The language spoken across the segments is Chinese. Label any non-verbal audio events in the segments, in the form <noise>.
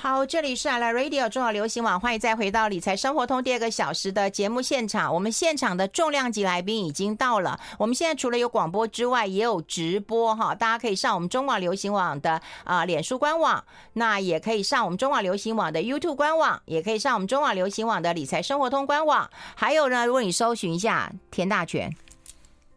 好，这里是阿拉 Radio 中广流行网，欢迎再回到理财生活通第二个小时的节目现场。我们现场的重量级来宾已经到了。我们现在除了有广播之外，也有直播哈，大家可以上我们中网流行网的啊、脸书官网，那也可以上我们中网流行网的 YouTube 官网，也可以上我们中网流行网的理财生活通官网。还有呢，如果你搜寻一下田大全。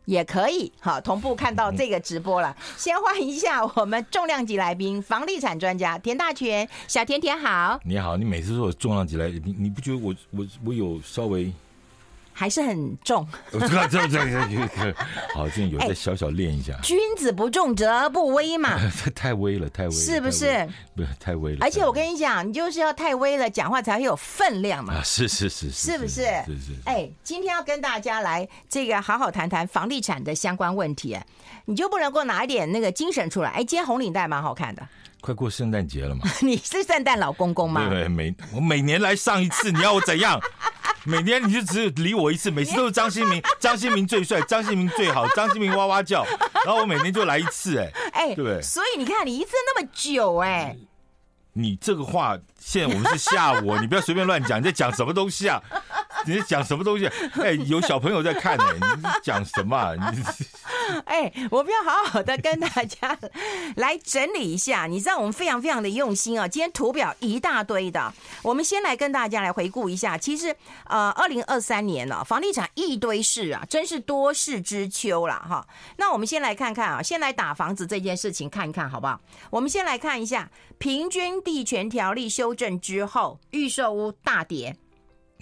也可以好同步看到这个直播了。先欢迎一下我们重量级来宾，房地产专家田大全，小田田好。你好，你每次说我重量级来宾，你不觉得我我我有稍微？还是很重，<laughs> 好，这有再小小练一下。<laughs> 君子不重则不威嘛，这 <laughs> 太威了，太威了，是不是？不是太威了。而且我跟你讲，你就是要太威了，讲话才会有分量嘛。是是是是，是不是？是是。哎，今天要跟大家来这个好好谈谈房地产的相关问题，你就不能够拿一点那个精神出来？哎，今天红领带蛮好看的。快过圣诞节了嘛？你是圣诞老公公吗？对对，每我每年来上一次，你要我怎样？每年你就只有理我一次，每次都是张新明，<laughs> 张新明最帅，张新明最好，张新明哇哇叫，然后我每年就来一次，哎，哎，对不对？所以你看，你一次那么久，哎，你这个话，现在我们是吓我，你不要随便乱讲，你在讲什么东西啊？你在讲什么东西？哎，有小朋友在看呢，你讲什么啊？你。<laughs> 哎，我们要好好的跟大家来整理一下。你知道我们非常非常的用心啊，今天图表一大堆的。我们先来跟大家来回顾一下。其实，呃，二零二三年了，房地产一堆事啊，真是多事之秋了哈。那我们先来看看啊，先来打房子这件事情看一看好不好？我们先来看一下平均地权条例修正之后，预售屋大跌。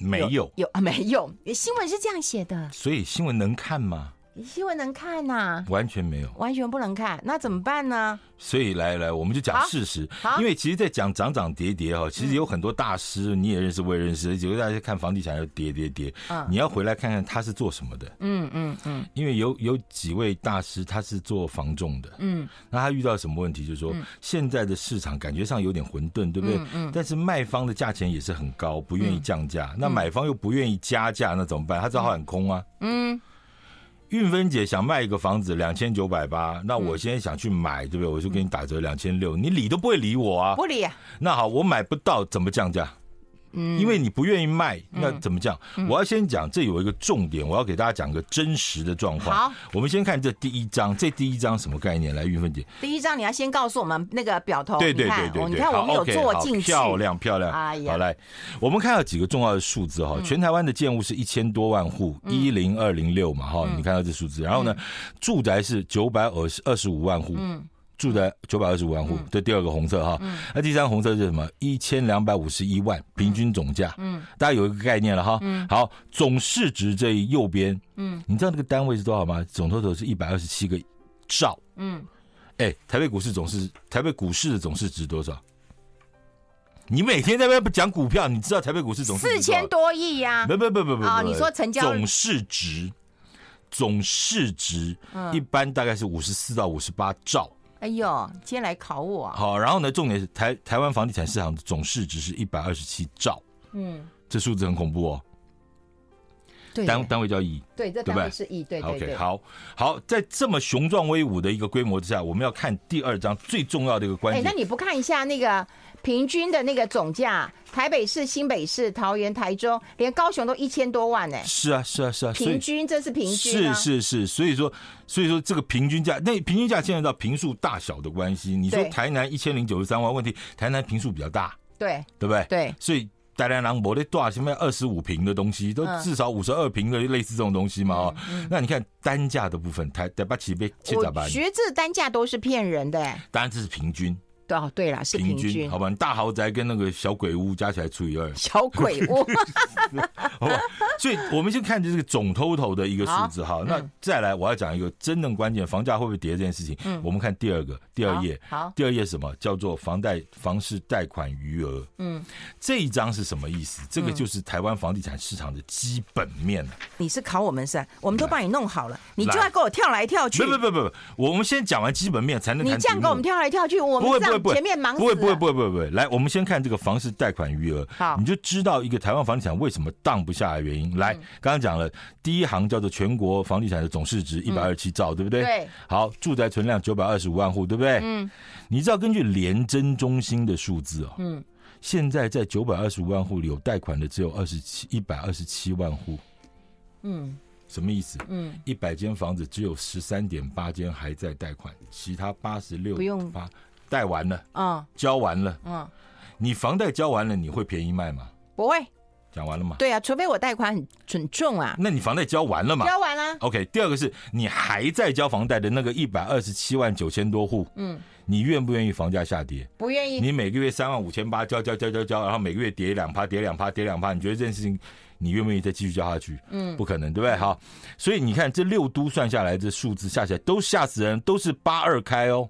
没有，有，啊没有？新闻是这样写的。所以新闻能看吗？新闻能看呐、啊？完全没有，完全不能看，那怎么办呢？所以来来，我们就讲事实。因为其实，在讲涨涨跌跌哈，其实有很多大师，你也认识，我也认识。有个大家看房地产要跌跌跌，你要回来看看他是做什么的。嗯嗯嗯。因为有有几位大师，他是做房仲的。嗯。那他遇到什么问题？就是说，现在的市场感觉上有点混沌，对不对？嗯。但是卖方的价钱也是很高，不愿意降价。那买方又不愿意加价，那怎么办？他只好喊空啊。嗯。韵芬姐想卖一个房子两千九百八，那我现在想去买，对不对？我就给你打折两千六，你理都不会理我啊！不理啊。那好，我买不到，怎么降价？嗯，因为你不愿意卖，那怎么讲？嗯、我要先讲，这有一个重点，我要给大家讲个真实的状况。好，我们先看这第一章，这第一章什么概念？来，玉芬姐，第一章你要先告诉我们那个表头。对对对对对，你看我们有做进去，漂亮漂亮。好来，我们看到几个重要的数字哈，全台湾的建物是一千多万户，一零二零六嘛哈，你看到这数字，然后呢，住宅是九百二十二十五万户。嗯。住在九百二十五万户，这第二个红色哈，那第三红色是什么？一千两百五十一万平均总价，嗯，大家有一个概念了哈。嗯。好，总市值这右边，嗯，你知道那个单位是多少吗？总头头是一百二十七个兆，嗯，哎，台北股市总是台北股市的总市值多少？你每天在那边讲股票，你知道台北股市总市值四千多亿呀？不不不不不，啊，你说成交总市值，总市值一般大概是五十四到五十八兆。哎呦，今天来考我啊！好，然后呢，重点是台台湾房地产市场的总市值是一百二十七兆，嗯，这数字很恐怖哦。对，单单位叫乙，对，这单位是乙，对对对。OK，好，好，在这么雄壮威武的一个规模之下，我们要看第二章最重要的一个关键。哎，那你不看一下那个？平均的那个总价，台北市、新北市、桃园、台中，连高雄都一千多万呢。是啊，是啊，是啊。平均，这是平均啊。是是是，所以说，所以说这个平均价，那平均价牵扯到平数大小的关系。你说台南一千零九十三万，问题台南平数比较大，对，对不对？对，所以台南人没得多少，什么二十五平的东西，都至少五十二平的类似这种东西嘛。哦，那你看单价的部分，台台北起被七十八，我觉得这单价都是骗人的。当然这是平均。哦，对啦，是平均，好吧？你大豪宅跟那个小鬼屋加起来除以二，小鬼屋，<laughs> 好吧？所以，我们先看这个总 total 的一个数字哈。那再来，我要讲一个真正关键，房价会不会跌这件事情。嗯，我们看第二个，第二页，好，第二页什么叫做房贷房市贷款余额？嗯，这一张是什么意思？这个就是台湾房地产市场的基本面。你是考我们是？我们都帮你弄好了，你就要给我跳来跳去？不不不不，我们先讲完基本面才能谈。你这样给我们跳来跳去，我们前面忙，不会不会不会不会不会，来，我们先看这个房市贷款余额，好，你就知道一个台湾房地产为什么荡不下来的原因。来，刚刚讲了第一行叫做全国房地产的总市值一百二十七兆，对不对？对。好，住宅存量九百二十五万户，对不对？嗯。你知道根据联征中心的数字哦，嗯，现在在九百二十五万户里有贷款的只有二十七一百二十七万户。嗯，什么意思？嗯，一百间房子只有十三点八间还在贷款，其他八十六不用八贷完了，嗯交完了。嗯，你房贷交完了，你会便宜卖吗？不会。讲完了吗？对啊，除非我贷款很很重啊。那你房贷交完了吗？交完了。OK，第二个是你还在交房贷的那个一百二十七万九千多户，嗯，你愿不愿意房价下跌？不愿意。你每个月三万五千八交交交交交，然后每个月跌两趴，跌两趴，跌两趴，你觉得这件事情你愿不愿意再继续交下去？嗯，不可能，对不对？好，所以你看这六都算下来，这数字下起来都吓死人，都是八二开哦。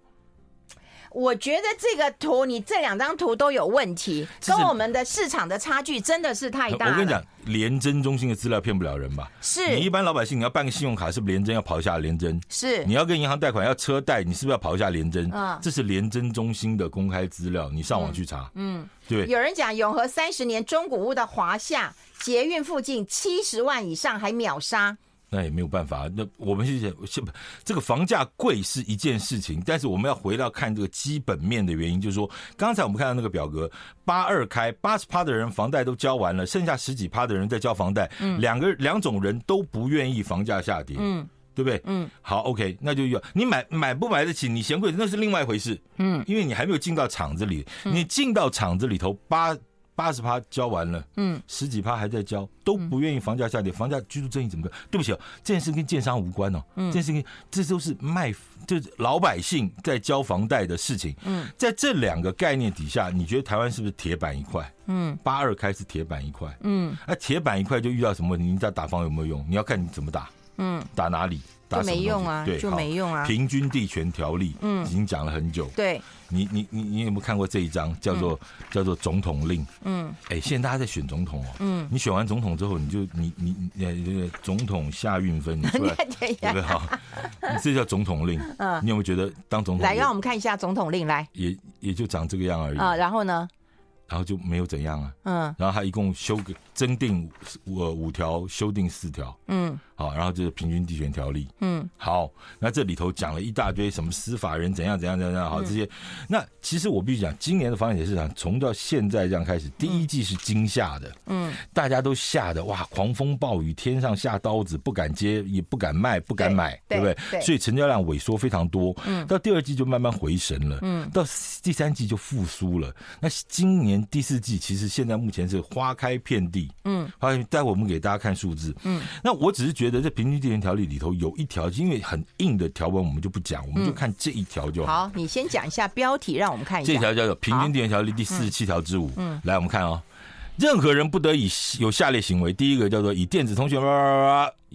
我觉得这个图，你这两张图都有问题，跟我们的市场的差距真的是太大了。我跟你讲，联征中心的资料骗不了人吧？是你一般老百姓，你要办个信用卡，是不是联征要跑一下联征？是你要跟银行贷款要车贷，你是不是要跑一下联征？嗯这是联征中心的公开资料，你上网去查。嗯，对。有人讲永和三十年中古屋的华夏捷运附近七十万以上还秒杀。那也没有办法，那我们是是这个房价贵是一件事情，但是我们要回到看这个基本面的原因，就是说，刚才我们看到那个表格，八二开八十趴的人房贷都交完了，剩下十几趴的人在交房贷，嗯，两个两种人都不愿意房价下跌，嗯，对不对？嗯，好，OK，那就要你买买不买得起，你嫌贵那是另外一回事，嗯，因为你还没有进到厂子里，你进到厂子里头八。八十趴交完了，嗯，十几趴还在交，都不愿意房价下跌，房价居住正义怎么个？对不起哦，这件事跟建商无关哦，嗯，这件事情这都是卖，就是老百姓在交房贷的事情，嗯，在这两个概念底下，你觉得台湾是不是铁板一块？嗯，八二开是铁板一块，嗯，那铁板一块就遇到什么问题？你在打房有没有用？你要看你怎么打，嗯，打哪里？就没用啊，对，就没用啊。平均地权条例，嗯，已经讲了很久。对，你你你你有没有看过这一章？叫做叫做总统令。嗯，哎，现在大家在选总统哦。嗯，你选完总统之后，你就你你呃这个总统下运分，你出来 <laughs> 对不对？好，这叫总统令。嗯，你有没有觉得当总统？来，让我们看一下总统令来。也也就长这个样而已啊。然后呢？然后就没有怎样啊。嗯。然后他一共修个增订五五条，修订四条。嗯。好，然后就是平均地权条例。嗯，好，那这里头讲了一大堆什么司法人怎样怎样怎样，好这些。那其实我必须讲，今年的房地产市场从到现在这样开始，第一季是惊吓的。嗯，大家都吓得哇，狂风暴雨，天上下刀子，不敢接，也不敢卖，不敢买，对不对？所以成交量萎缩非常多。嗯，到第二季就慢慢回神了。嗯，到第三季就复苏了。那今年第四季其实现在目前是花开遍地。嗯，好，待会我们给大家看数字。嗯，那我只是觉得。觉得这平均地权条例里头有一条，因为很硬的条文，我们就不讲，我们就看这一条就好。好，你先讲一下标题，让我们看一下。这条叫做《平均地权条例》第四十七条之五。嗯，来，我们看哦，任何人不得以有下列行为：第一个叫做以电子通讯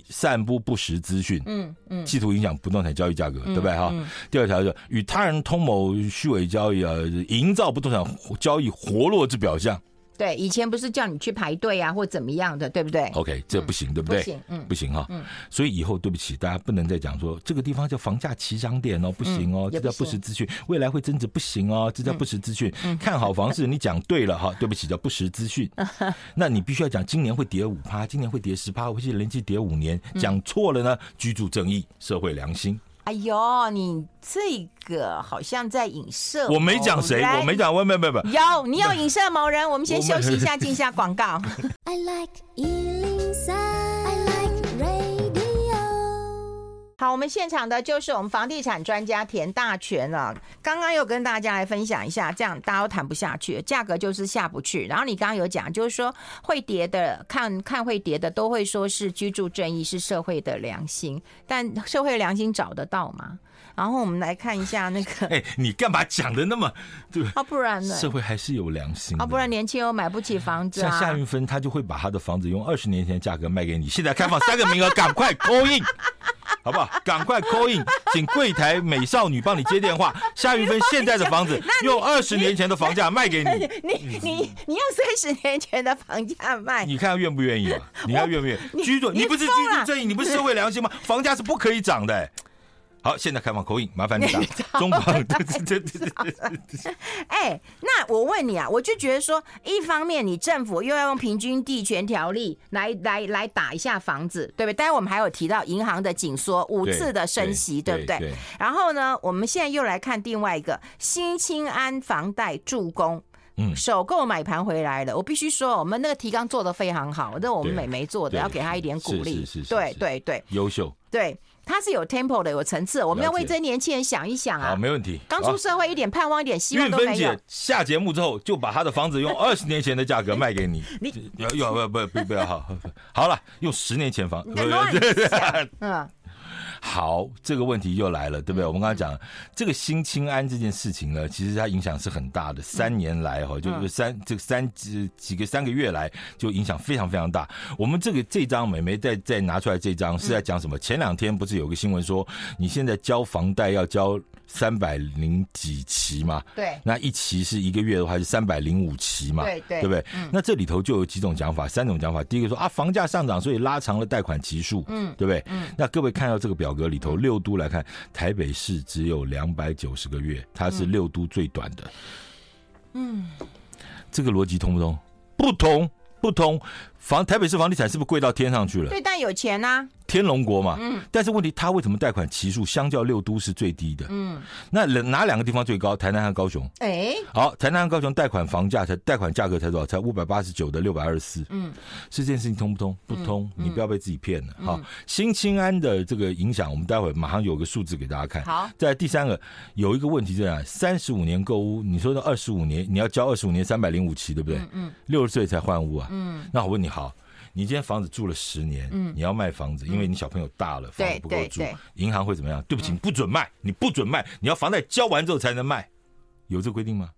散布不实资讯，嗯嗯，企图影响不动产交易价格，对不对哈？第二条叫与他人通谋虚伪交易啊，营造不动产交易活络之表象。对，以前不是叫你去排队啊，或怎么样的，对不对？OK，这不行，嗯、对不对？不行，嗯，不行哈。嗯，所以以后对不起，大家不能再讲说这个地方叫房价起涨点哦，不行哦，嗯、这叫不实资讯。未来会增值，不行哦，这叫不实资讯。嗯、看好房市，你讲对了哈，对不起，叫不实资讯。<laughs> 那你必须要讲今年会跌五趴，今年会跌十趴，或者连续跌五年，讲错了呢？居住正义，社会良心。哎呦，你这个好像在影射。我没讲谁，我没讲，我没没没。有，你要影射某人，我们先休息一下，进一下广告。<laughs> <laughs> I like 好，我们现场的就是我们房地产专家田大全了。刚刚又跟大家来分享一下，这样大家都谈不下去，价格就是下不去。然后你刚刚有讲，就是说会跌的，看看会跌的，都会说是居住正义，是社会的良心。但社会良心找得到吗？然后我们来看一下那个，<laughs> 哎，你干嘛讲的那么对？啊，不然呢？社会还是有良心啊，不然年轻人买不起房子啊。像夏运芬，他就会把他的房子用二十年前的价格卖给你。现在开放三个名额，赶快 call in。<laughs> 好不好？赶快 call in，请柜台美少女帮你接电话。<laughs> 夏玉芬现在的房子用二十年前的房价卖给你。你你你，用三十年前的房价卖？你看愿不愿意嘛？你看愿不愿意？居住，你不是居住正义，你不是社会良心吗？房价是不可以涨的。好，现在开放口音，麻烦你打 <laughs> 中广。对对对对。<laughs> 哎，那我问你啊，我就觉得说，一方面你政府又要用平均地权条例来来来打一下房子，对不对？待会我们还有提到银行的紧缩五次的升息，对，对，对，对不对？然后呢，我们现在又来看另外一个新青安房贷助攻。嗯，首购买盘回来了，我必须说，我们那个提纲做的非常好，这是我们美眉做的，要给她一点鼓励。是是是，对对对，优秀。对，它是有 tempo 的，有层次。我们要为这些年轻人想一想啊。好，没问题。刚出社会，一点盼望，一点希望都没有。姐下节目之后，就把他的房子用 <laughs> 二十年前的价格卖给你。你要要不不不不要好，好了，用十年前房。嗯。好，这个问题又来了，对不对？我们刚才讲这个新青安这件事情呢，其实它影响是很大的。三年来哈，就是三这个三几几个三个月来，就影响非常非常大。我们这个这张美眉再再拿出来这张是在讲什么？前两天不是有个新闻说，你现在交房贷要交三百零几期嘛？对，那一期是一个月的话是三百零五期嘛？对对，对不对？那这里头就有几种讲法，三种讲法。第一个说啊，房价上涨，所以拉长了贷款期数，嗯，对不对？嗯，那各位看到这个表格里头，六都来看，台北市只有两百九十个月，它是六都最短的。嗯，这个逻辑通不通？不通，不通。房台北市房地产是不是贵到天上去了？对，但有钱啊。天龙国嘛，嗯，但是问题他为什么贷款期数相较六都是最低的？嗯，那哪两个地方最高？台南和高雄。哎、欸，好，台南和高雄贷款房价才贷款价格才多少？才五百八十九的六百二十四。嗯，是这件事情通不通？不通，嗯、你不要被自己骗了。好、嗯，新青安的这个影响，我们待会马上有个数字给大家看。好，在第三个有一个问题这样，三十五年购屋，你说的二十五年你要交二十五年三百零五期，对不对？嗯，六十岁才换屋啊。嗯，那我问你好。你今天房子住了十年，嗯，你要卖房子，因为你小朋友大了，房子不够住，银行会怎么样？对不起，你不准卖，你不准卖，你要房贷交完之后才能卖，有这规定吗？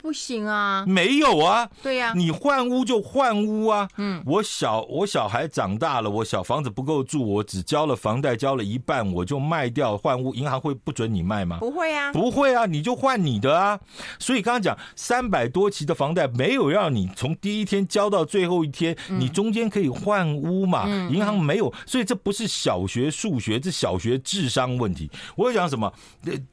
不行啊，没有啊，对呀、啊，你换屋就换屋啊。嗯，我小我小孩长大了，我小房子不够住，我只交了房贷交了一半，我就卖掉换屋，银行会不准你卖吗？不会啊，不会啊，你就换你的啊。所以刚刚讲三百多期的房贷没有让你从第一天交到最后一天，嗯、你中间可以换屋嘛？嗯、银行没有，所以这不是小学数学，这小学智商问题。我要讲什么？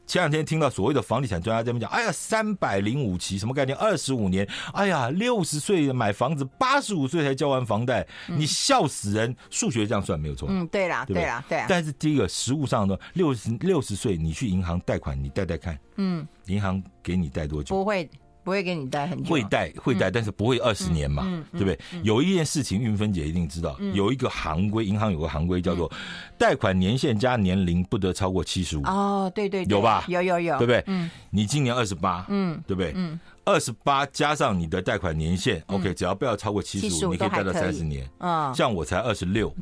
前两天听到所谓的房地产专家在那边讲，哎呀，三百零五期。什么概念？二十五年，哎呀，六十岁买房子，八十五岁才交完房贷，你笑死人！数学这样算没有错。嗯，对啦，对啦，对。但是第一个，实物上呢，六十六十岁你去银行贷款，你贷贷看，嗯，银行给你贷多久？不会，不会给你贷很久。会贷，会贷，但是不会二十年嘛，对不对？有一件事情，运芬姐一定知道，有一个行规，银行有个行规叫做贷款年限加年龄不得超过七十五。哦，对对，有吧？有有有，对不对？嗯，你今年二十八，嗯，对不对？嗯。二十八加上你的贷款年限，嗯，OK，只要不要超过七十五，你可以贷到三十年。嗯，像我才二十六，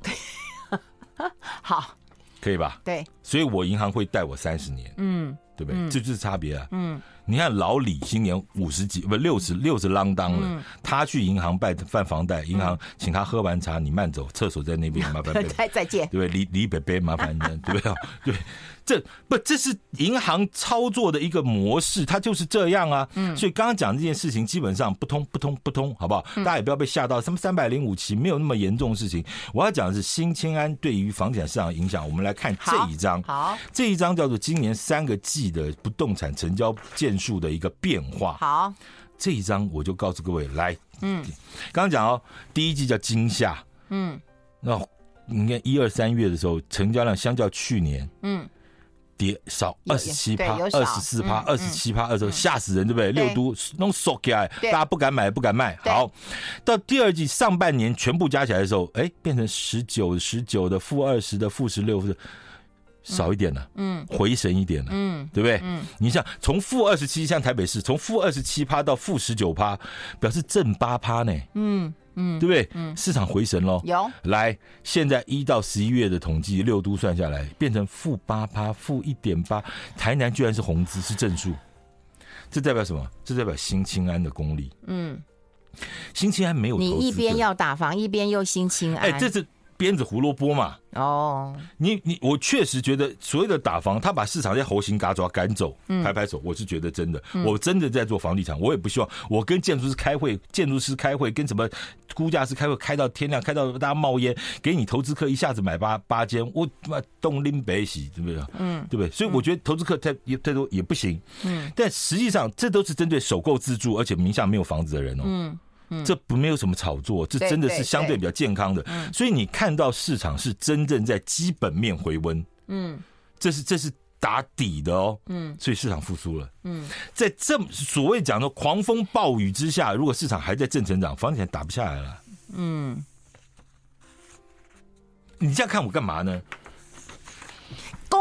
<laughs> 好，可以吧？对，所以我银行会贷我三十年。嗯，对不对？这就是差别啊。嗯，你看老李今年五十几，不六十六十啷当了，他去银行办办房贷，银行请他喝完茶，你慢走，厕所在那边，麻烦。<laughs> 再再见，对不对？李李北北，麻烦你，<laughs> 对不对？对。<laughs> 这不，这是银行操作的一个模式，它就是这样啊。嗯，所以刚刚讲这件事情基本上不通，不通，不通，好不好？大家也不要被吓到，什么三百零五期没有那么严重的事情。我要讲的是新青安对于房地产市场影响。我们来看这一张，好，这一张叫做今年三个季的不动产成交件数的一个变化。好，这一张我就告诉各位，来，嗯，刚刚讲哦，第一季叫惊吓，嗯，那你看一二三月的时候，成交量相较去年，嗯。跌少二十七趴，二十四趴，二十七趴，二十吓死人，对不对？六都弄缩起来，大家不敢买，不敢卖。好，到第二季上半年全部加起来的时候，哎，变成十九、十九的负二十的负十六，少一点了，嗯，回神一点了，嗯，对不对？嗯，你像从负二十七，像台北市，从负二十七趴到负十九趴，表示正八趴呢，嗯。嗯，对不对？嗯，市场回神喽。有来，现在一到十一月的统计，六都算下来变成负八趴，负一点八。台南居然是红字，是正数，这代表什么？这代表新清安的功力。嗯，新青安没有。你一边要打房，一边又新青安。哎，这是。鞭子胡萝卜嘛？哦，你你我确实觉得所谓的打房，他把市场在猴行嘎爪赶走，拍拍手，我是觉得真的，我真的在做房地产，我也不希望我跟建筑师开会，建筑师开会，跟什么估价师开会，开到天亮，开到大家冒烟，给你投资客一下子买八八间，我他妈东拎北洗，对不对？嗯，对不对？所以我觉得投资客太太多也不行。嗯，但实际上这都是针对首购自住，而且名下没有房子的人哦。嗯。这不没有什么炒作，这真的是相对比较健康的。所以你看到市场是真正在基本面回温。嗯，这是这是打底的哦，嗯，所以市场复苏了，嗯，在这所谓讲的狂风暴雨之下，如果市场还在正成长，房地产打不下来了，嗯，你这样看我干嘛呢？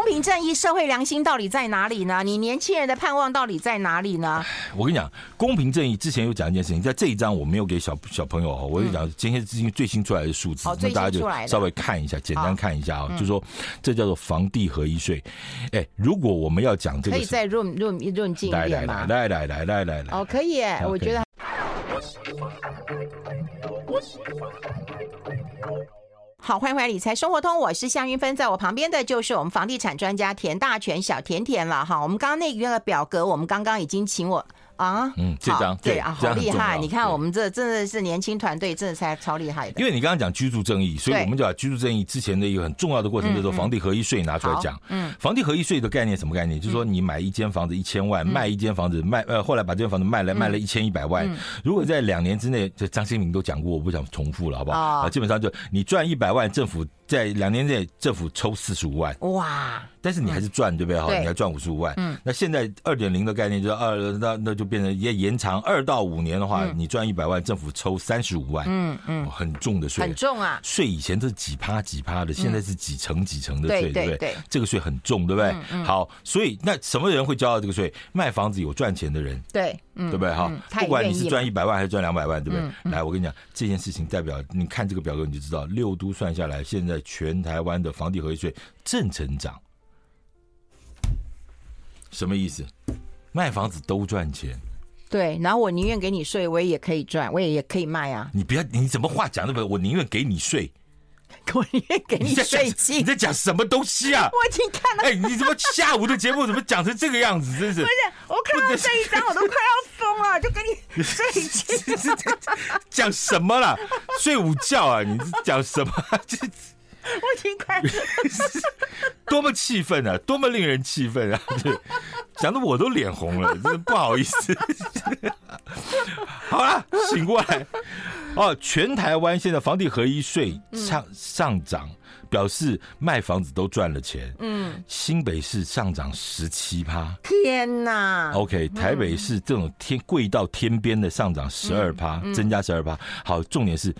公平正义、社会良心到底在哪里呢？你年轻人的盼望到底在哪里呢？我跟你讲，公平正义之前有讲一件事情，在这一章我没有给小小朋友哈，我就讲今天最新最新出来的数字，那、嗯、大家就稍微看一下，简单看一下啊，就说这叫做房地合一税。哎，如果我们要讲这个，可以再润润润进一点吗？来来来来来来来，哦，可以哎，我觉得。好，欢迎回来，理财生活通，我是向云芬，在我旁边的就是我们房地产专家田大全小甜甜了哈。我们刚刚那个表格，我们刚刚已经请我。啊，嗯，这张对，啊，好厉害！你看，我们这真的是年轻团队，真的才超厉害的。因为你刚刚讲居住正义，所以我们就把居住正义之前的一个很重要的过程，叫做房地合一税拿出来讲。嗯，房地合一税的概念什么概念？就是说你买一间房子一千万，卖一间房子卖呃，后来把这间房子卖了，卖了一千一百万。如果在两年之内，这张新明都讲过，我不想重复了，好不好？啊，基本上就你赚一百万，政府在两年内政府抽四十五万。哇！但是你还是赚，对不对？哈，你还赚五十五万。嗯，那现在二点零的概念就是二，那那就变成也延长二到五年的话，你赚一百万，政府抽三十五万。嗯嗯，很重的税，很重啊！税以前都是几趴几趴的，现在是几成几成的税，对不对？这个税很重，对不对？好，所以那什么人会交到这个税？卖房子有赚钱的人，对，对不对？哈，不管你是赚一百万还是赚两百万，对不对？来，我跟你讲，这件事情代表你看这个表格你就知道，六都算下来，现在全台湾的房地合一税正成长。什么意思？卖房子都赚钱，对。然后我宁愿给你税，我也可以赚，我也也可以卖啊。你不要，你怎么话讲那么？我宁愿给你税，<laughs> 我宁愿给你税金。你在讲什么东西啊？我已经看了。哎，你怎么下午的节目怎么讲成这个样子？真是。不是，我看到这一张我都快要疯了，就给你税金。<laughs> 讲什么了？睡午觉啊？你讲什么？<laughs> <laughs> 我挺快乐，<laughs> 多么气愤啊！多么令人气愤啊！<laughs> 讲的我都脸红了，真的不好意思。好了，醒过来哦！全台湾现在房地合一税上上涨，表示卖房子都赚了钱。嗯，新北市上涨十七趴，天哪！OK，台北市这种天贵到天边的上涨十二趴，增加十二趴。好，重点是。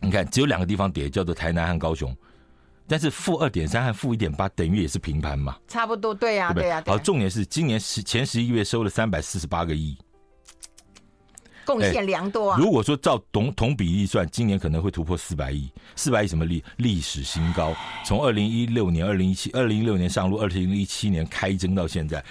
你看，只有两个地方跌，叫做台南和高雄，但是负二点三和负一点八等于也是平盘嘛，差不多，对呀，对呀。好，重点是今年十前十一月收了三百四十八个亿，贡献良多啊。如果说照同同比例算，今年可能会突破四百亿，四百亿什么历历史新高？从二零一六年、二零一七、二零一六年上路，二零一七年开征到现在，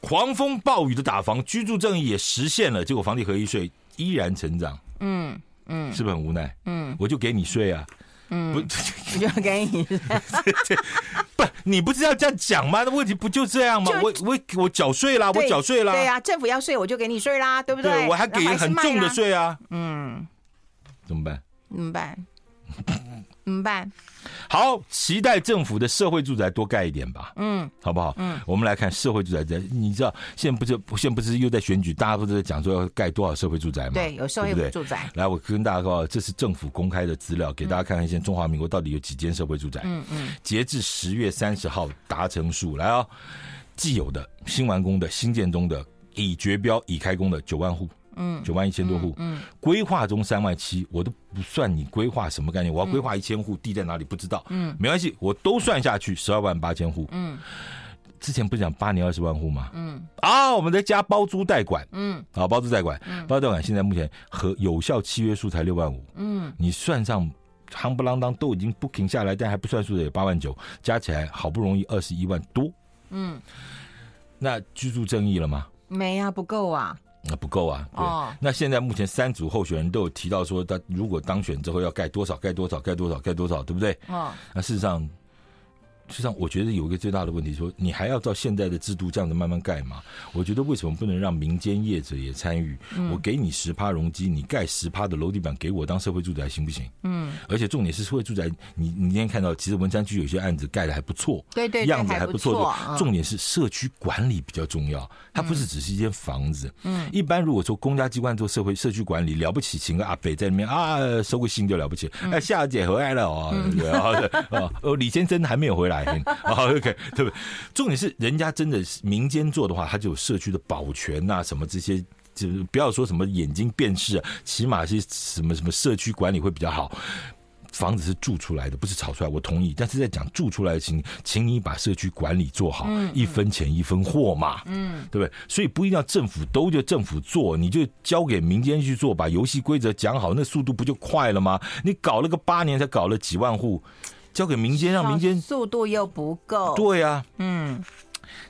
狂风暴雨的打房，居住正义也实现了，结果房地合一税依然成长。嗯。嗯，是不是很无奈？嗯，我就给你税啊，嗯，不，<laughs> <laughs> 我就给你，<laughs> 不，你不是要这样讲吗？那问题不就这样吗？我我我缴税啦，我缴税啦，对呀，政府要税，我就给你税啦，对不对？我还给很重的税啊，嗯，怎么办？怎么办？怎么办？好，期待政府的社会住宅多盖一点吧。嗯，好不好？嗯，我们来看社会住宅。你知道现在不是现在不是又在选举，大家不是在讲说要盖多少社会住宅吗？对，有社会住宅。来，我跟大家说，这是政府公开的资料，给大家看看，现在中华民国到底有几间社会住宅？嗯嗯。截至十月三十号达成数，来哦，既有的、新完工的、新建中的、已决标、已开工的九万户。嗯，九万一千多户，嗯，规划中三万七，我都不算你规划什么概念，我要规划一千户，地在哪里不知道，嗯，没关系，我都算下去，十二万八千户，嗯，之前不是讲八年二十万户吗？嗯，啊，我们在加包租代管，嗯，啊，包租代管，包租代管现在目前和有效契约数才六万五，嗯，你算上夯不啷当都已经 booking 下来，但还不算数的有八万九，加起来好不容易二十一万多，嗯，那居住正义了吗？没啊，不够啊。那不够啊！对，哦、那现在目前三组候选人都有提到说，他如果当选之后要盖多少，盖多少，盖多少，盖多少，对不对？哦，那事实上。实际上，我觉得有一个最大的问题，说你还要照现在的制度这样子慢慢盖嘛？我觉得为什么不能让民间业者也参与？我给你十趴容积，你盖十趴的楼地板给我当社会住宅行不行？嗯。而且重点是社会住宅，你你今天看到，其实文山区有些案子盖的还不错，对对，样子还不错。重点是社区管理比较重要，它不是只是一间房子。嗯。一般如果说公家机关做社会社区管理了不起，请个阿北在里面啊 <laughs> 收个信就了不起。哎，夏姐回来了哦，对啊，哦，李先生还没有回来。来，<laughs> OK，对不对？重点是人家真的是民间做的话，他就有社区的保全呐、啊，什么这些，就是不要说什么眼睛辨识、啊，起码是什么什么社区管理会比较好。房子是住出来的，不是炒出来。我同意，但是在讲住出来的情，请你把社区管理做好，一分钱一分货嘛，嗯，对不对？所以不一定要政府都就政府做，你就交给民间去做，把游戏规则讲好，那速度不就快了吗？你搞了个八年才搞了几万户，交给民间让民间速度又不够，对啊，嗯。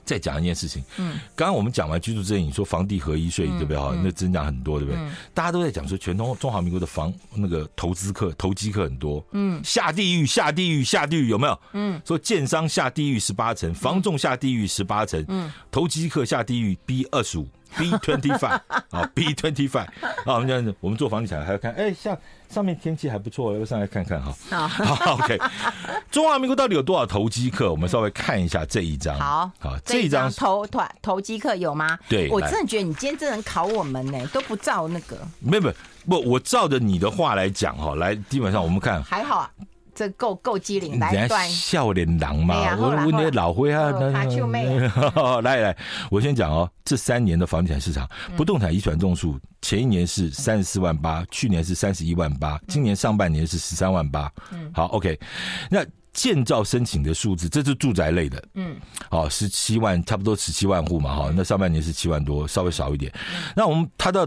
再讲一件事情，嗯，刚刚我们讲完居住正义，你说房地合一税，对不对？哈，那增长很多，对不对？大家都在讲说，全中中华民国的房那个投资客、投机客很多，嗯，下地狱、下地狱、下地狱，有没有？嗯，说建商下地狱十八层，房仲下地狱十八层，嗯，投机客下地狱 B 二十五。B twenty five 啊，B twenty five 啊，我们这样子，我们做房地产还要看，哎，像上面天气还不错，要上来看看哈。好，OK。中华民国到底有多少投机客？我们稍微看一下这一张。好，好，这一张投团投机客有吗？对，我真的觉得你今天真能考我们呢，都不照那个。没有没有，不，我照着你的话来讲哈，来，基本上我们看还好啊。这够够机灵，来段笑脸狼嘛？我问那老灰啊，<laughs> 来来，我先讲哦，这三年的房地产市场，不动产移转栋数，前一年是三十四万八，去年是三十一万八，今年上半年是十三万八。嗯，好，OK，那建造申请的数字，这是住宅类的，嗯，好，十七万，差不多十七万户嘛，哈，那上半年是七万多，稍微少一点。那我们它到。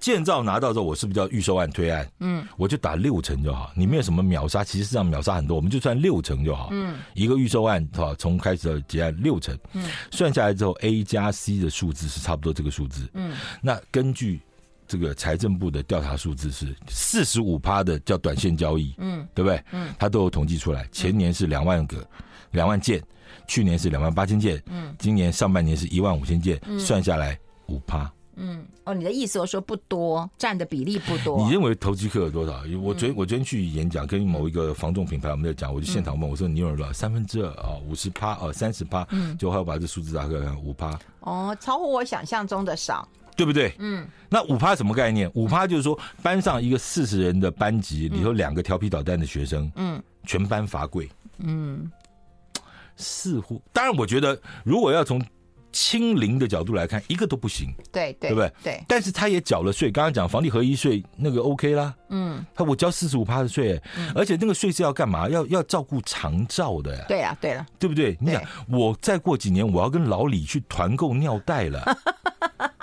建造拿到之后，我是不是叫预售案推案？嗯，我就打六成就好。你没有什么秒杀，其实是这样秒杀很多，我们就算六成就好。嗯，一个预售案是吧？从开始到结案六成，嗯，算下来之后，A 加 C 的数字是差不多这个数字。嗯，那根据这个财政部的调查数字是四十五趴的叫短线交易，嗯，对不对？嗯，他都有统计出来，前年是两万个两万件，去年是两万八千件，嗯，今年上半年是一万五千件，算下来五趴。嗯，哦，你的意思我说不多，占的比例不多。你认为投机客有多少？我昨天我昨天去演讲，跟某一个防重品牌我们在讲，我就现场问我说：“你有多少？三分之二啊，五十趴啊，三十趴？”嗯，就还要把这数字打开看，五趴。哦，超乎我想象中的少，对不对？嗯。那五趴什么概念？五趴就是说班上一个四十人的班级里头，两个调皮捣蛋的学生，嗯，全班罚跪。嗯，似乎，当然，我觉得如果要从清零的角度来看，一个都不行，对对，对不对？对。但是他也缴了税，刚刚讲房地合一税那个 OK 啦，嗯，他我交四十五趴的税，嗯，而且那个税是要干嘛？要要照顾长照的呀。对啊，对了，对不对？你想，我再过几年我要跟老李去团购尿袋了，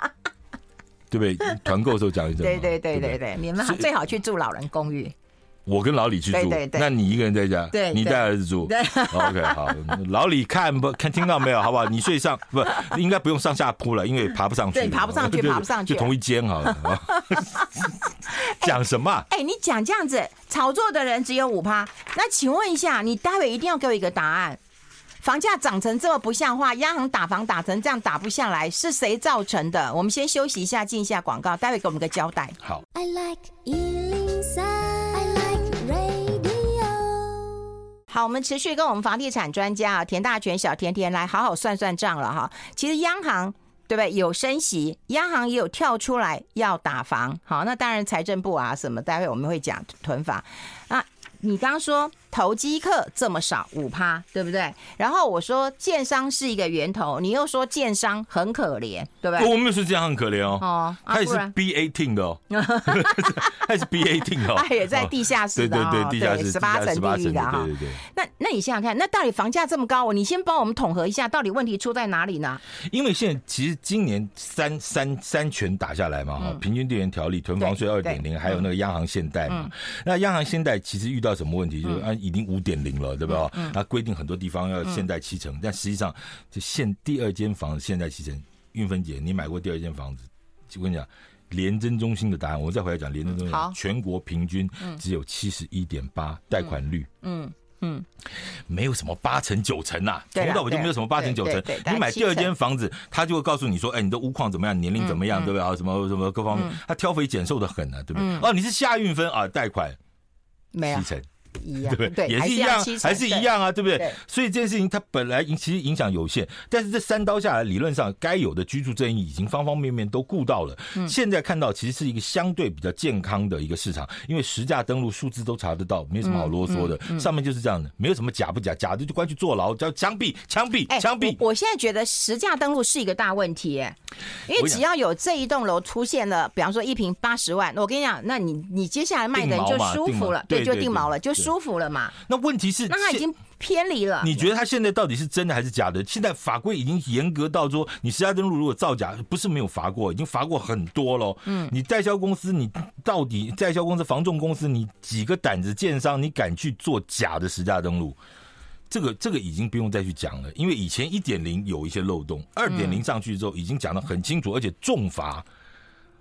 <laughs> 对不对？团购的时候讲一讲，对对对对对，你们最好去住老人公寓。我跟老李去住，那你一个人在家，你带儿子住，OK，好。老李看不看听到没有？好不好？你睡上不 <laughs> 应该不用上下铺了，因为爬不上去，对，爬不上去，爬不上去，就同一间好了。<laughs> 讲什么？哎，你讲这样子炒作的人只有五趴，那请问一下，你待会一定要给我一个答案。房价涨成这么不像话，央行打房打成这样打不下来，是谁造成的？我们先休息一下，进一下广告，待会给我们个交代。好。好，我们持续跟我们房地产专家啊，田大全、小甜甜来好好算算账了哈。其实央行对不对？有升息，央行也有跳出来要打房。好，那当然财政部啊什么，待会我们会讲囤房啊。你刚刚说。投机客这么少五趴，对不对？然后我说建商是一个源头，你又说建商很可怜，对不对？我没有说建商很可怜哦，哦，<laughs> 他也是 B eighteen 的哦，他也是 B eighteen 哦，他也在地下室的，对对对，地下室十八层地狱的哈。对对对。那那你想想看，那到底房价这么高，你先帮我们统合一下，到底问题出在哪里呢？因为现在其实今年三三三拳打下来嘛，哈，平均地权条例、囤房税二点零，还有那个央行限贷嘛。那央行限贷其实遇到什么问题？就是啊，已经五点零了，对吧？它规定很多地方要限贷七成，但实际上就限第二间房子限贷七成。韵芬姐，你买过第二间房子？我跟你讲，廉政中心的答案，我再回来讲廉政中心，全国平均只有七十一点八贷款率。嗯嗯，没有什么八成九成呐，从头到尾就没有什么八成九成。你买第二间房子，他就会告诉你说，哎，你的屋况怎么样，年龄怎么样，对不对啊？什么什么各方面，他挑肥拣瘦的很呢，对不对？哦，你是夏运分啊，贷款七成。一样，对，对，也是一样，还是一样啊，对不对？所以这件事情它本来其实影响有限，但是这三刀下来，理论上该有的居住正义已经方方面面都顾到了。嗯，现在看到其实是一个相对比较健康的一个市场，因为实价登录数字都查得到，没什么好啰嗦的，上面就是这样的，没有什么假不假，假的就关去坐牢，叫枪毙，枪毙，枪毙、欸。我现在觉得实价登录是一个大问题，因为只要有这一栋楼出现了，比方说一平八十万，我跟你讲，那你你接下来卖的人就舒服了，对，就定锚了，就舒服了嘛。那问题是，那他已经偏离了。你觉得他现在到底是真的还是假的？现在法规已经严格到说，你实价登录如果造假，不是没有罚过，已经罚过很多了。嗯，你代销公司，你到底代销公司、房仲公司，你几个胆子建商，你敢去做假的实价登录？这个这个已经不用再去讲了，因为以前一点零有一些漏洞，二点零上去之后已经讲得很清楚，而且重罚。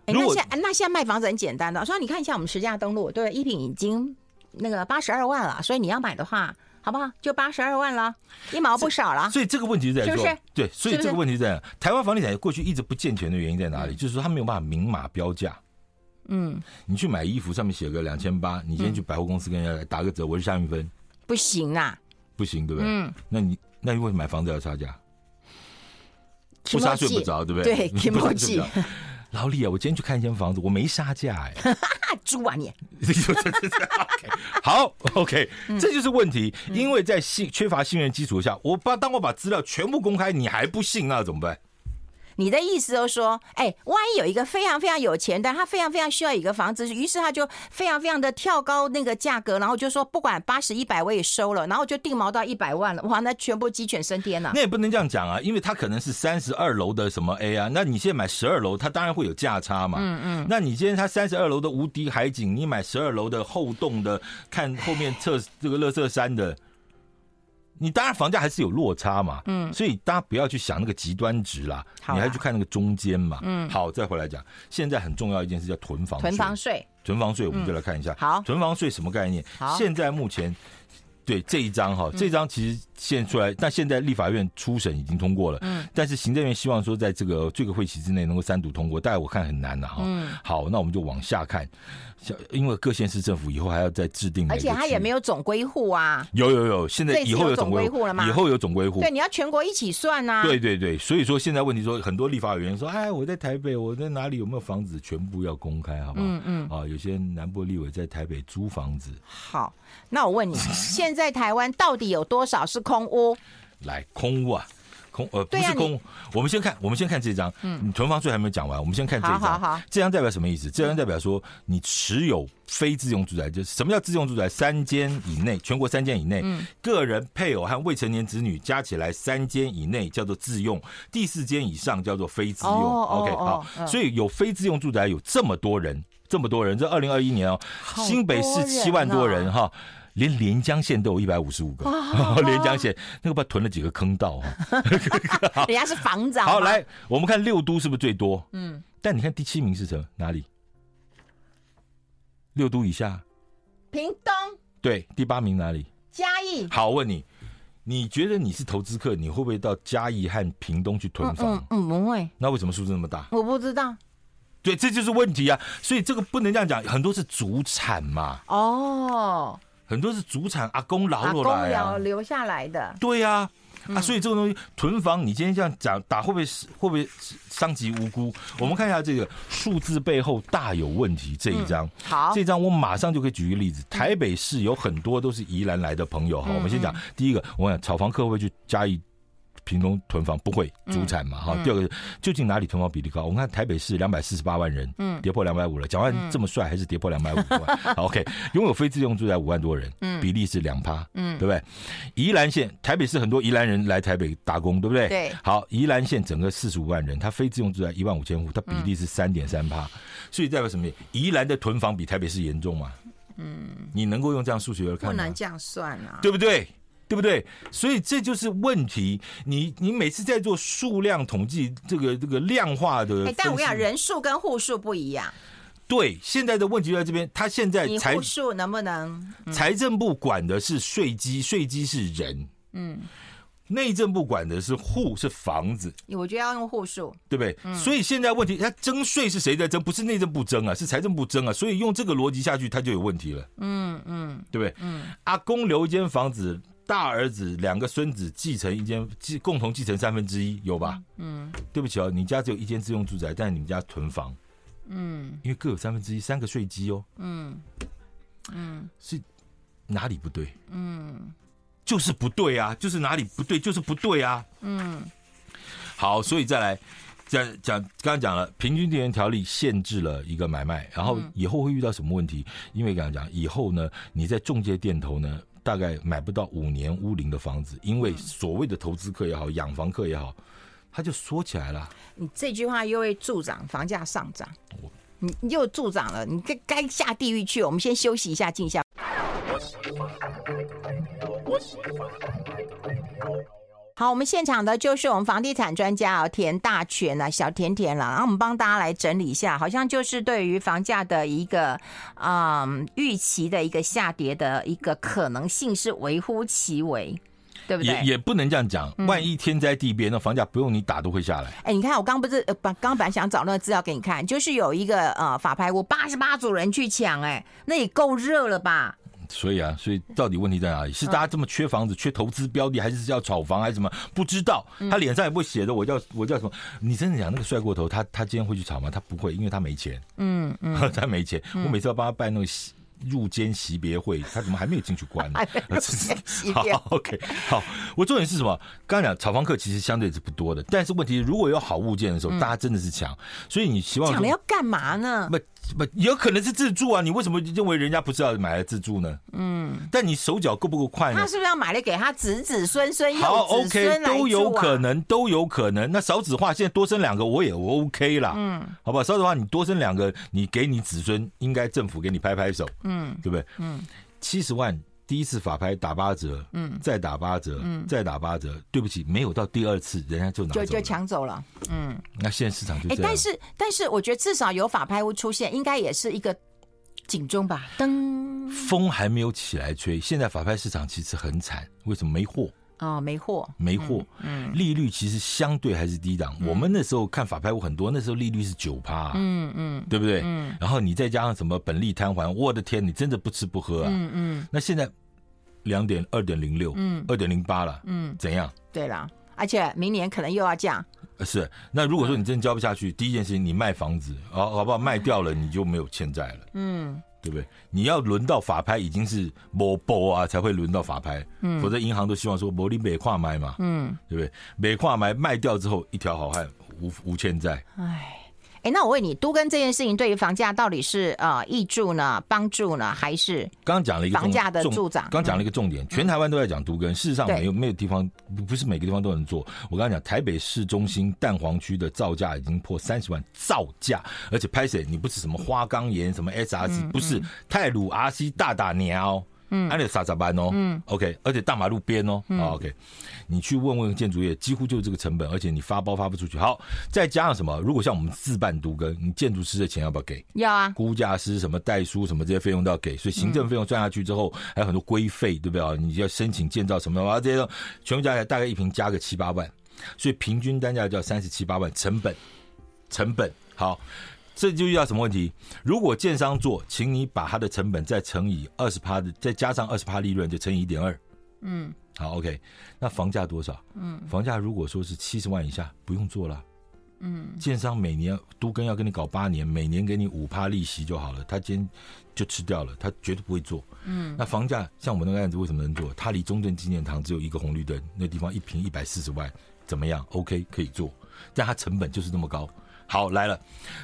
那现在那现在卖房子很简单的，说你看一下我们实价登录，对，一品已经。那个八十二万了，所以你要买的话，好不好？就八十二万了，一毛不少了。所以这个问题在说，是不是？对，所以这个问题在台湾房地产过去一直不健全的原因在哪里？嗯、就是说它没有办法明码标价。嗯，你去买衣服上面写个两千八，你今天去百货公司跟人家来打个折，我是下一分，不行啊，不行，对不对？嗯，那你那你为什么买房子要差价？不杀睡不着，对不对？对，<laughs> 不杀睡不着。老李啊，我今天去看一间房子，我没杀价哎，<laughs> 猪啊你！<laughs> 好，OK，这就是问题，因为在信缺乏信任基础下，我把当我把资料全部公开，你还不信，那怎么办？你的意思就是说，哎，万一有一个非常非常有钱的，他非常非常需要一个房子，于是他就非常非常的跳高那个价格，然后就说不管八十一百我也收了，然后就定锚到一百万了，哇，那全部鸡犬升天了。那也不能这样讲啊，因为他可能是三十二楼的什么 A 啊，那你现在买十二楼，他当然会有价差嘛。嗯嗯。那你今天他三十二楼的无敌海景，你买十二楼的后栋的，看后面侧这个乐色山的。你当然房价还是有落差嘛，嗯，所以大家不要去想那个极端值啦，你还去看那个中间嘛，嗯，好，再回来讲，现在很重要一件事叫囤房税，囤房税，囤房税，我们就来看一下，好，囤房税什么概念？好，现在目前对这一张哈，这一张其实现出来，但现在立法院初审已经通过了，嗯，但是行政院希望说在这个这个会期之内能够三读通过，但是我看很难了哈，嗯，好，那我们就往下看。因为各县市政府以后还要再制定，而且他也没有总归户啊。有有有，现在以后有总归户了吗？以后有总归户。对，你要全国一起算啊。对对对，所以说现在问题说，很多立法委员说，哎，我在台北，我在哪里有没有房子，全部要公开，好不好？嗯嗯。啊，有些南部立委在台北租房子。好，那我问你，<laughs> 现在台湾到底有多少是空屋？来，空屋啊。空呃不是空，我们先看，我们先看这张，嗯，你囤房税还没有讲完，我们先看这张，好好好，这张代表什么意思？这张代表说你持有非自用住宅，就是什么叫自用住宅？三间以内，全国三间以内，嗯，个人配偶和未成年子女加起来三间以内叫做自用，第四间以上叫做非自用。OK，好，所以有非自用住宅有这么多人，这么多人，这二零二一年哦，新北市七万多人哈。连连江县都有一百五十五个，<laughs> 连江县那个不囤了几个坑道啊。<laughs> 人家是房长。好，来我们看六都是不是最多？嗯，但你看第七名是什么？哪里？六都以下，屏东。对，第八名哪里？嘉义。好，我问你，你觉得你是投资客，你会不会到嘉义和屏东去囤房？嗯，不会。那为什么数字那么大？我不知道。对，这就是问题啊！所以这个不能这样讲，很多是主产嘛。哦。很多是祖产阿公老落来啊，留下来的。对呀，啊，所以这个东西囤房，你今天这样讲打会不会会不会伤及无辜？我们看一下这个数字背后大有问题这一张，嗯。好，这张我马上就可以举一个例子。台北市有很多都是宜兰来的朋友哈，我们先讲第一个，我想炒房客会不会去嘉义？屏东囤房不会主产嘛？哈、嗯，第二个究竟哪里囤房比例高？我们看台北市两百四十八万人，嗯，跌破两百五了。蒋万这么帅，还是跌破两百五万？<laughs> 好，OK，拥有非自用住宅五万多人，嗯，比例是两趴，嗯，对不对？宜兰县台北市很多宜兰人来台北打工，对不对？对。好，宜兰县整个四十五万人，它非自用住宅一万五千户，它比例是三点三趴，所以代表什么？宜兰的囤房比台北市严重嘛？嗯，你能够用这样数学来看？不能这样算啊，对不对？对不对？所以这就是问题。你你每次在做数量统计，这个这个量化的，哎，但我跟你讲，人数跟户数不一样。对，现在的问题就在这边。他现在财户数能不能？财政部管的是税基，税基是人。嗯，内政部管的是户是房子，我觉得要用户数，对不对？嗯、所以现在问题，他征税是谁在征？不是内政部征啊，是财政部征啊。所以用这个逻辑下去，他就有问题了。嗯嗯，对不对？嗯，阿公留一间房子，大儿子两个孙子继承一间，继共同继承三分之一，有吧？嗯，对不起哦，你家只有一间自用住宅，但是你们家囤房，嗯，因为各有三分之一，三个税基哦。嗯嗯，是哪里不对？嗯。就是不对啊，就是哪里不对，就是不对啊。嗯，好，所以再来讲讲，刚刚讲了，平均地权条例限制了一个买卖，然后以后会遇到什么问题？因为刚刚讲，以后呢，你在中介店头呢，大概买不到五年屋龄的房子，因为所谓的投资客也好，养房客也好，他就缩起来了。你这句话又会助长房价上涨，你你又助长了，你该该下地狱去。我们先休息一下，静下。好，我们现场的就是我们房地产专家哦，田大全啊，小甜甜了。然后我们帮大家来整理一下，好像就是对于房价的一个嗯预期的一个下跌的一个可能性是微乎其微，对不对？也也不能这样讲，万一天灾地变，那房价不用你打都会下来。哎、嗯，你看我刚不是呃，刚刚本来想找那个资料给你看，就是有一个呃法拍屋八十八组人去抢，哎，那也够热了吧？所以啊，所以到底问题在哪里？是大家这么缺房子、缺投资标的，还是要炒房，还是什么？不知道。他脸上也不会写的，我叫我叫什么？你真的讲那个帅过头，他他今天会去炒吗？他不会，因为他没钱。嗯嗯，<laughs> 他没钱。我每次要帮他办那个入监惜别会，他怎么还没有进去关呢？<laughs> <laughs> <laughs> 好，OK，好。我重点是什么？刚刚讲炒房客其实相对是不多的，但是问题如果有好物件的时候，大家真的是抢。所以你希望抢了要干嘛呢？不。不，有可能是自住啊！你为什么认为人家不是要买来自住呢？嗯，但你手脚够不够快呢？他是不是要买来给他子子孙孙、幼子孙好，OK，都有可能，都有可能。那少子化现在多生两个，我也 OK 啦。嗯，好吧，少子化你多生两个，你给你子孙，应该政府给你拍拍手。嗯，对不对？嗯，七十万。第一次法拍打八折，嗯，再打八折，嗯，再打八折。对不起，没有到第二次，人家就拿走了，就就抢走了，嗯。那现在市场就。哎，但是但是，我觉得至少有法拍屋出现，应该也是一个警钟吧？噔，风还没有起来吹。现在法拍市场其实很惨，为什么没货？哦，没货，没货，嗯，利率其实相对还是低档。我们那时候看法拍屋很多，那时候利率是九趴，嗯嗯，对不对？嗯。然后你再加上什么本利摊还，我的天，你真的不吃不喝啊？嗯嗯。那现在两点二点零六，嗯，二点零八了，嗯，怎样？对了，而且明年可能又要降。是。那如果说你真的交不下去，第一件事情你卖房子，好，好不好？卖掉了你就没有欠债了，嗯。对不对？你要轮到法拍已经是某波啊，才会轮到法拍，嗯，否则银行都希望说某你美跨买嘛，嗯，对不对？美跨买卖掉之后，一条好汉，无无欠债。唉。哎，那我问你，都更这件事情对于房价到底是呃益助呢、帮助呢，还是刚刚讲了一个房价的助长？刚讲了一个重点，全台湾都在讲都更，事实上没有没有地方不是每个地方都能做。我刚刚讲台北市中心蛋黄区的造价已经破三十万，造价，而且拍摄？你不是什么花岗岩什么 SRC，不是泰鲁 RC 大大鸟。嗯，还得啥啥班哦，嗯，OK，而且大马路边哦，嗯，OK，你去问问建筑业，几乎就是这个成本，而且你发包发不出去。好，再加上什么？如果像我们自办都更，你建筑师的钱要不要给？要啊，估价师什么代书什么这些费用都要给，所以行政费用算下去之后，还有很多规费，对不对？你要申请建造什么的，这些全部加起来大概一平加个七八万，所以平均单价就要三十七八万，成本，成本好。这就遇到什么问题？如果建商做，请你把它的成本再乘以二十趴的，再加上二十趴利润，就乘以一点二。嗯，好，OK。那房价多少？嗯，房价如果说是七十万以下，不用做了。嗯，建商每年都跟要跟你搞八年，每年给你五趴利息就好了，他今天就吃掉了，他绝对不会做。嗯，那房价像我们那个案子为什么能做？它离中正纪念堂只有一个红绿灯，那地方一平一百四十万，怎么样？OK，可以做，但它成本就是那么高。好来了，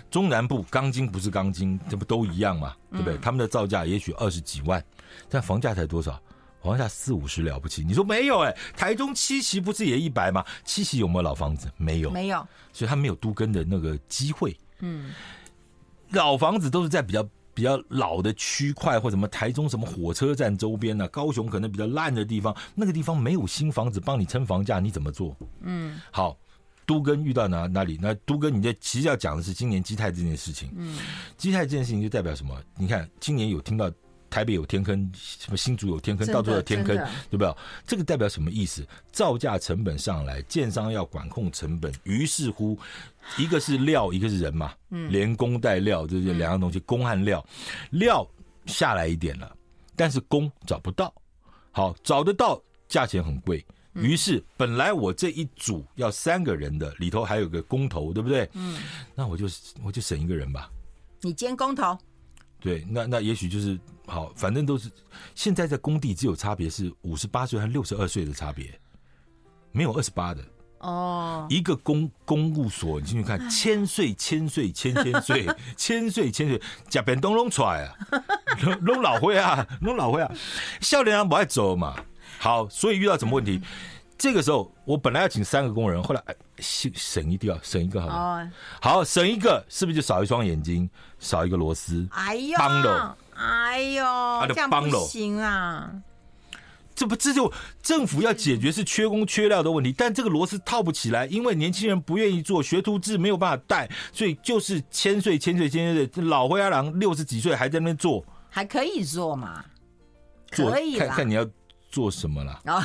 中南部钢筋不是钢筋，这不都一样嘛？对不对？嗯、他们的造价也许二十几万，但房价才多少？房价四五十了不起？你说没有？哎，台中七期不是也一百吗？七期有没有老房子？没有，没有，所以他没有都跟的那个机会。嗯，老房子都是在比较比较老的区块或什么台中什么火车站周边呢、啊？高雄可能比较烂的地方，那个地方没有新房子帮你撑房价，你怎么做？嗯，好。都跟遇到哪哪里？那都跟，你在其实要讲的是今年基泰这件事情。嗯，基泰这件事情就代表什么？你看今年有听到台北有天坑，什么新竹有天坑，到处有天坑，对不对？这个代表什么意思？造价成本上来，建商要管控成本，于是乎，一个是料，一个是人嘛，嗯，连工带料，这是两样东西，工和料，料下来一点了，但是工找不到，好，找得到，价钱很贵。于是，本来我这一组要三个人的，里头还有个工头，对不对？嗯，那我就我就省一个人吧。你兼工头？对，那那也许就是好，反正都是现在在工地只有差别是五十八岁和六十二岁的差别，没有二十八的。哦，一个公公务所，你进去看，千岁千岁千千岁，千岁千岁，甲扁东弄出来啊，弄老灰啊，弄老灰啊，少年人不爱走嘛。好，所以遇到什么问题？这个时候我本来要请三个工人，后来省省一个，省一个好了。好，省一个，是不是就少一双眼睛，少一个螺丝？哎呦，帮了，哎呦，这样不行啊！这不这就政府要解决是缺工缺料的问题，但这个螺丝套不起来，因为年轻人不愿意做，学徒制没有办法带，所以就是千岁千岁千岁，老灰阿郎六十几岁还在那边做，还可以做嘛？可以看看你要。做什么了？哦，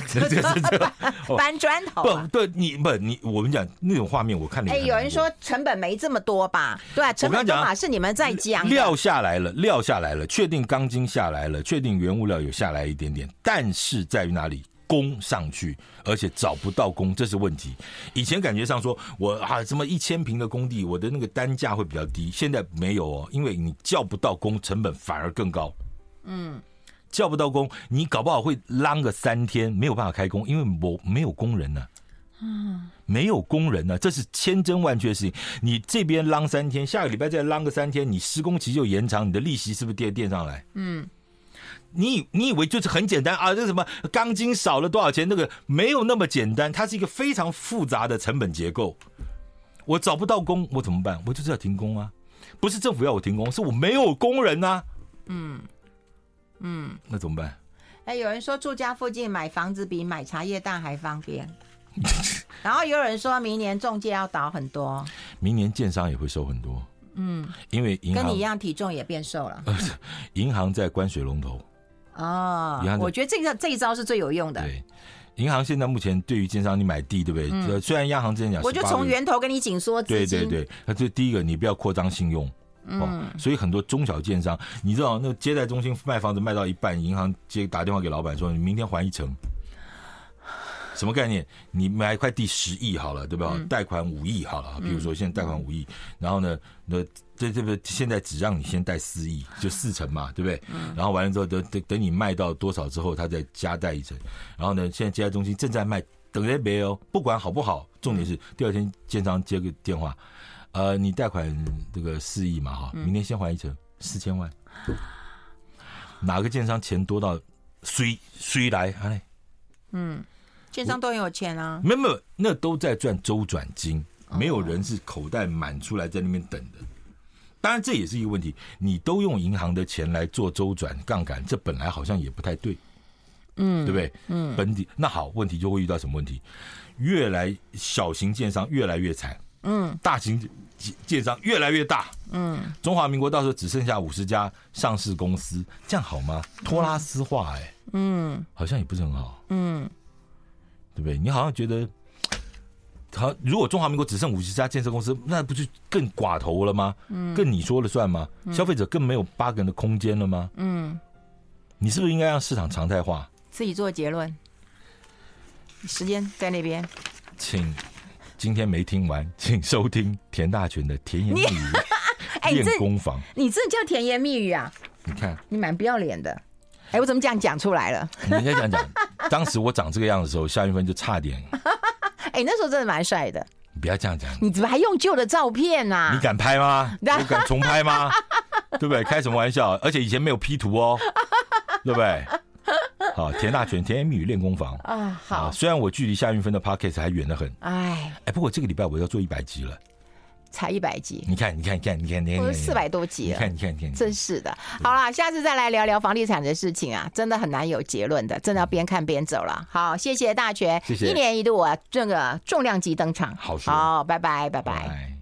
<laughs> <laughs> 搬砖头。不，对，你不你，我们讲那种画面，我看你。哎，有人说成本没这么多吧？对啊，成本多嘛是你们在讲。料下来了，料下来了，确定钢筋下来了，确定原物料有下来一点点，但是在于哪里？工上去，而且找不到工，这是问题。以前感觉上说我啊，什么一千平的工地，我的那个单价会比较低，现在没有哦，因为你叫不到工，成本反而更高。嗯。叫不到工，你搞不好会浪个三天，没有办法开工，因为我没有工人呢、啊。嗯，没有工人呢、啊，这是千真万确的事情。你这边浪三天，下个礼拜再浪个三天，你施工期就延长，你的利息是不是垫垫上来？嗯，你你以为就是很简单啊？这什么钢筋少了多少钱？那个没有那么简单，它是一个非常复杂的成本结构。我找不到工，我怎么办？我就是要停工啊！不是政府要我停工，是我没有工人啊。嗯。嗯，那怎么办？哎，有人说住家附近买房子比买茶叶蛋还方便，<laughs> 然后也有人说明年中介要倒很多，明年建商也会收很多。嗯，因为银行跟你一样体重也变瘦了。<laughs> 银行在关水龙头。哦，我觉得这个这一招是最有用的。对，银行现在目前对于建商你买地，对不对？嗯、虽然央行之前讲，我就从源头跟你紧缩资金。对对对，那这第一个，你不要扩张信用。哦，所以很多中小建商，你知道那个接待中心卖房子卖到一半，银行接打电话给老板说：“你明天还一成。”什么概念？你买一块地十亿好了，对吧？贷款五亿好了，比如说现在贷款五亿，然后呢，那这这个现在只让你先贷四亿，就四成嘛，对不对？然后完了之后，等等等你卖到多少之后，他再加贷一成。然后呢，现在接待中心正在卖，等着没有，不管好不好，重点是第二天建商接个电话。呃，你贷款这个四亿嘛，哈，明天先还一成四千万，哪个建商钱多到谁谁来？哎，嗯，建商都很有钱啊，没有没有，那都在赚周转金，没有人是口袋满出来在那边等的。当然这也是一个问题，你都用银行的钱来做周转杠杆，这本来好像也不太对，嗯，对不对？嗯，本地那好，问题就会遇到什么问题？越来小型建商越来越惨。嗯，大型建商越来越大。嗯，中华民国到时候只剩下五十家上市公司，这样好吗？托拉斯化、欸，哎，嗯，好像也不是很好。嗯，对不对？你好像觉得，好，如果中华民国只剩五十家建设公司，那不就更寡头了吗？嗯，更你说了算吗？消费者更没有八个人的空间了吗？嗯，你是不是应该让市场常态化？自己做结论。时间在那边，请。今天没听完，请收听田大权的甜言蜜语 <laughs> 练功房。你这叫甜言蜜语啊？你看，你蛮不要脸的。哎，我怎么这样讲出来了？人家讲讲，当时我长这个样子的时候，夏云芬就差点。<laughs> 哎，那时候真的蛮帅的。你不要这样讲。你怎么还用旧的照片啊？你敢拍吗？<laughs> 我敢重拍吗？对不对？开什么玩笑？而且以前没有 P 图哦，对不对？<laughs> 好，田大全甜言蜜语练功房。啊！好，虽然我距离夏韵芬的 podcast 还远得很，哎。哎，不过这个礼拜我要做一百集了，才一百集，你看，你看，你看，你看，你看，我四百多集了，你看，你看，你看，真是的。好啦，下次再来聊聊房地产的事情啊，真的很难有结论的，真的要边看边走了。好，谢谢大全，谢谢。一年一度啊，这个重量级登场，好，好，拜拜，拜拜。